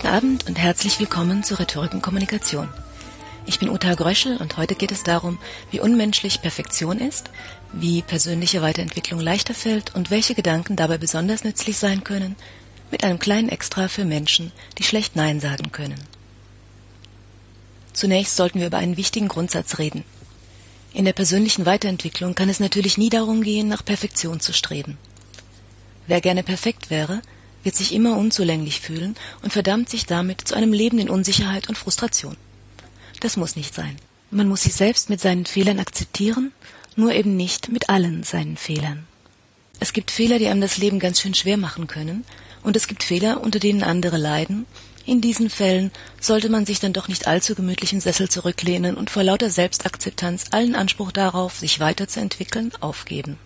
Guten Abend und herzlich willkommen zur Rhetorik und Kommunikation. Ich bin Uta Gröschel und heute geht es darum, wie unmenschlich Perfektion ist, wie persönliche Weiterentwicklung leichter fällt und welche Gedanken dabei besonders nützlich sein können, mit einem kleinen Extra für Menschen, die schlecht Nein sagen können. Zunächst sollten wir über einen wichtigen Grundsatz reden. In der persönlichen Weiterentwicklung kann es natürlich nie darum gehen, nach Perfektion zu streben. Wer gerne perfekt wäre, wird sich immer unzulänglich fühlen und verdammt sich damit zu einem Leben in Unsicherheit und Frustration. Das muss nicht sein. Man muss sich selbst mit seinen Fehlern akzeptieren, nur eben nicht mit allen seinen Fehlern. Es gibt Fehler, die einem das Leben ganz schön schwer machen können, und es gibt Fehler, unter denen andere leiden. In diesen Fällen sollte man sich dann doch nicht allzu gemütlich im Sessel zurücklehnen und vor lauter Selbstakzeptanz allen Anspruch darauf, sich weiterzuentwickeln, aufgeben.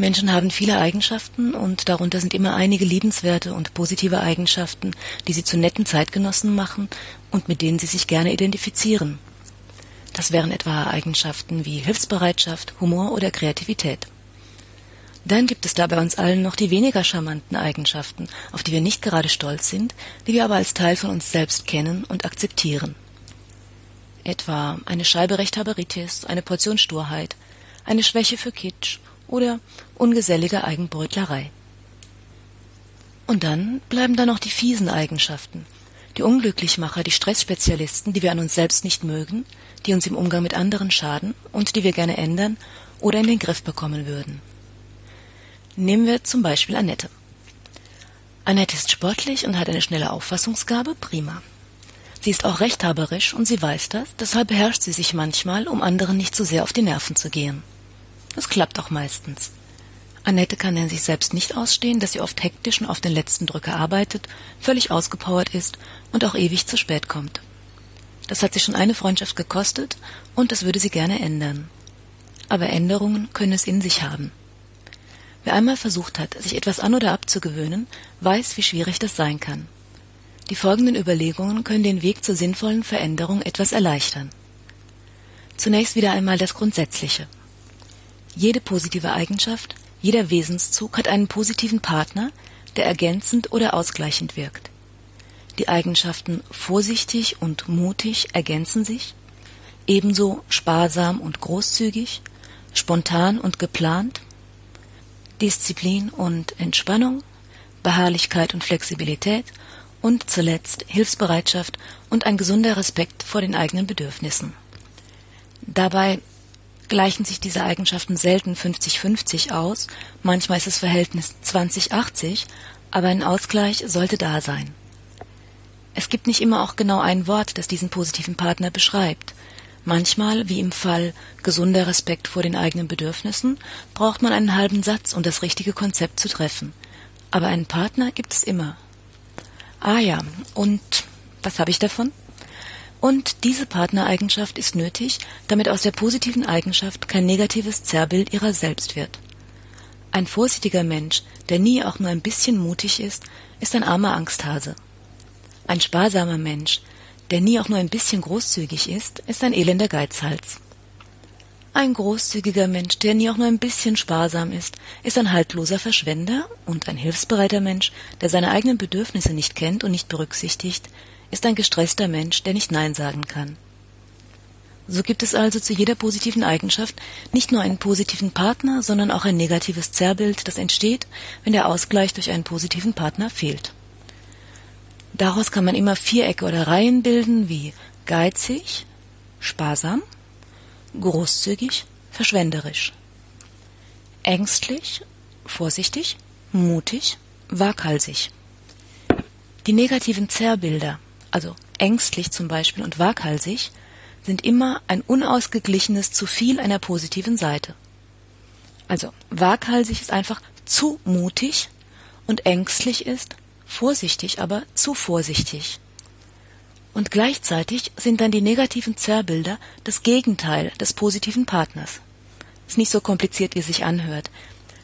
Menschen haben viele Eigenschaften und darunter sind immer einige liebenswerte und positive Eigenschaften, die sie zu netten Zeitgenossen machen und mit denen sie sich gerne identifizieren. Das wären etwa Eigenschaften wie Hilfsbereitschaft, Humor oder Kreativität. Dann gibt es da bei uns allen noch die weniger charmanten Eigenschaften, auf die wir nicht gerade stolz sind, die wir aber als Teil von uns selbst kennen und akzeptieren. Etwa eine Scheibe Rechthaberitis, eine Portion Sturheit, eine Schwäche für Kitsch oder ungesellige Eigenbrötlerei. Und dann bleiben da noch die fiesen Eigenschaften, die Unglücklichmacher, die Stressspezialisten, die wir an uns selbst nicht mögen, die uns im Umgang mit anderen schaden und die wir gerne ändern oder in den Griff bekommen würden. Nehmen wir zum Beispiel Annette. Annette ist sportlich und hat eine schnelle Auffassungsgabe, prima. Sie ist auch rechthaberisch und sie weiß das, deshalb beherrscht sie sich manchmal, um anderen nicht zu sehr auf die Nerven zu gehen. Es klappt auch meistens. Annette kann in sich selbst nicht ausstehen, dass sie oft hektisch und auf den letzten Drücker arbeitet, völlig ausgepowert ist und auch ewig zu spät kommt. Das hat sie schon eine Freundschaft gekostet und das würde sie gerne ändern. Aber Änderungen können es in sich haben. Wer einmal versucht hat, sich etwas an oder abzugewöhnen, weiß, wie schwierig das sein kann. Die folgenden Überlegungen können den Weg zur sinnvollen Veränderung etwas erleichtern. Zunächst wieder einmal das Grundsätzliche. Jede positive Eigenschaft, jeder Wesenszug hat einen positiven Partner, der ergänzend oder ausgleichend wirkt. Die Eigenschaften vorsichtig und mutig ergänzen sich, ebenso sparsam und großzügig, spontan und geplant, Disziplin und Entspannung, Beharrlichkeit und Flexibilität und zuletzt Hilfsbereitschaft und ein gesunder Respekt vor den eigenen Bedürfnissen. Dabei gleichen sich diese Eigenschaften selten 50-50 aus, manchmal ist das Verhältnis 20-80, aber ein Ausgleich sollte da sein. Es gibt nicht immer auch genau ein Wort, das diesen positiven Partner beschreibt. Manchmal, wie im Fall gesunder Respekt vor den eigenen Bedürfnissen, braucht man einen halben Satz, um das richtige Konzept zu treffen. Aber einen Partner gibt es immer. Ah ja, und was habe ich davon? Und diese Partnereigenschaft ist nötig, damit aus der positiven Eigenschaft kein negatives Zerrbild ihrer selbst wird. Ein vorsichtiger Mensch, der nie auch nur ein bisschen mutig ist, ist ein armer Angsthase. Ein sparsamer Mensch, der nie auch nur ein bisschen großzügig ist, ist ein elender Geizhals. Ein großzügiger Mensch, der nie auch nur ein bisschen sparsam ist, ist ein haltloser Verschwender und ein hilfsbereiter Mensch, der seine eigenen Bedürfnisse nicht kennt und nicht berücksichtigt, ist ein gestresster Mensch, der nicht Nein sagen kann. So gibt es also zu jeder positiven Eigenschaft nicht nur einen positiven Partner, sondern auch ein negatives Zerrbild, das entsteht, wenn der Ausgleich durch einen positiven Partner fehlt. Daraus kann man immer Vierecke oder Reihen bilden wie geizig, sparsam, großzügig, verschwenderisch, ängstlich, vorsichtig, mutig, waghalsig. Die negativen Zerrbilder also ängstlich zum Beispiel und waghalsig, sind immer ein unausgeglichenes zu viel einer positiven Seite. Also waghalsig ist einfach zu mutig und ängstlich ist vorsichtig, aber zu vorsichtig. Und gleichzeitig sind dann die negativen Zerrbilder das Gegenteil des positiven Partners. Ist nicht so kompliziert, wie es sich anhört.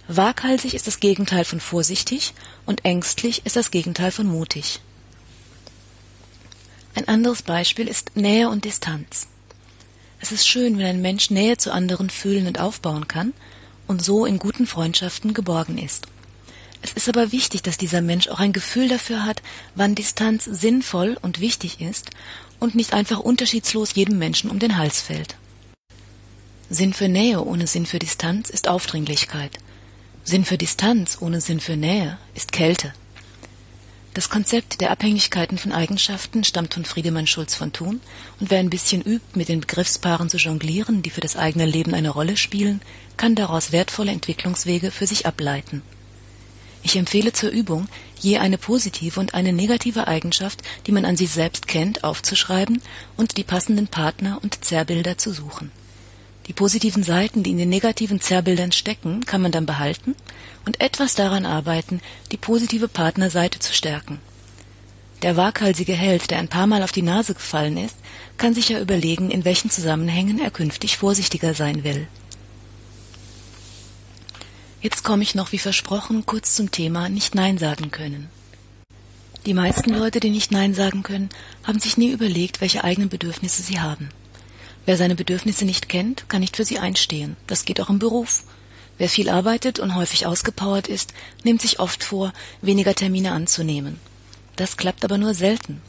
Waghalsig ist das Gegenteil von vorsichtig und ängstlich ist das Gegenteil von mutig. Ein anderes Beispiel ist Nähe und Distanz. Es ist schön, wenn ein Mensch Nähe zu anderen fühlen und aufbauen kann und so in guten Freundschaften geborgen ist. Es ist aber wichtig, dass dieser Mensch auch ein Gefühl dafür hat, wann Distanz sinnvoll und wichtig ist und nicht einfach unterschiedslos jedem Menschen um den Hals fällt. Sinn für Nähe ohne Sinn für Distanz ist Aufdringlichkeit. Sinn für Distanz ohne Sinn für Nähe ist Kälte. Das Konzept der Abhängigkeiten von Eigenschaften stammt von Friedemann Schulz von Thun, und wer ein bisschen übt, mit den Begriffspaaren zu jonglieren, die für das eigene Leben eine Rolle spielen, kann daraus wertvolle Entwicklungswege für sich ableiten. Ich empfehle zur Übung, je eine positive und eine negative Eigenschaft, die man an sich selbst kennt, aufzuschreiben und die passenden Partner und Zerrbilder zu suchen. Die positiven Seiten, die in den negativen Zerrbildern stecken, kann man dann behalten und etwas daran arbeiten, die positive Partnerseite zu stärken. Der waghalsige Held, der ein paar Mal auf die Nase gefallen ist, kann sich ja überlegen, in welchen Zusammenhängen er künftig vorsichtiger sein will. Jetzt komme ich noch, wie versprochen, kurz zum Thema nicht Nein sagen können. Die meisten Leute, die nicht Nein sagen können, haben sich nie überlegt, welche eigenen Bedürfnisse sie haben. Wer seine Bedürfnisse nicht kennt, kann nicht für sie einstehen. Das geht auch im Beruf. Wer viel arbeitet und häufig ausgepowert ist, nimmt sich oft vor, weniger Termine anzunehmen. Das klappt aber nur selten.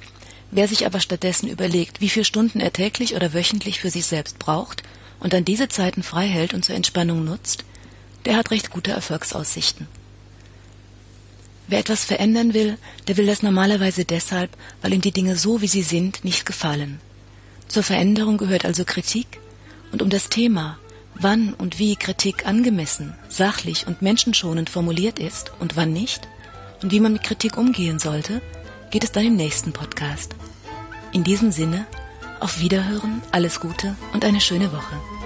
Wer sich aber stattdessen überlegt, wie viele Stunden er täglich oder wöchentlich für sich selbst braucht und dann diese Zeiten frei hält und zur Entspannung nutzt, der hat recht gute Erfolgsaussichten. Wer etwas verändern will, der will das normalerweise deshalb, weil ihm die Dinge so, wie sie sind, nicht gefallen. Zur Veränderung gehört also Kritik, und um das Thema, wann und wie Kritik angemessen, sachlich und menschenschonend formuliert ist und wann nicht, und wie man mit Kritik umgehen sollte, geht es dann im nächsten Podcast. In diesem Sinne, auf Wiederhören, alles Gute und eine schöne Woche.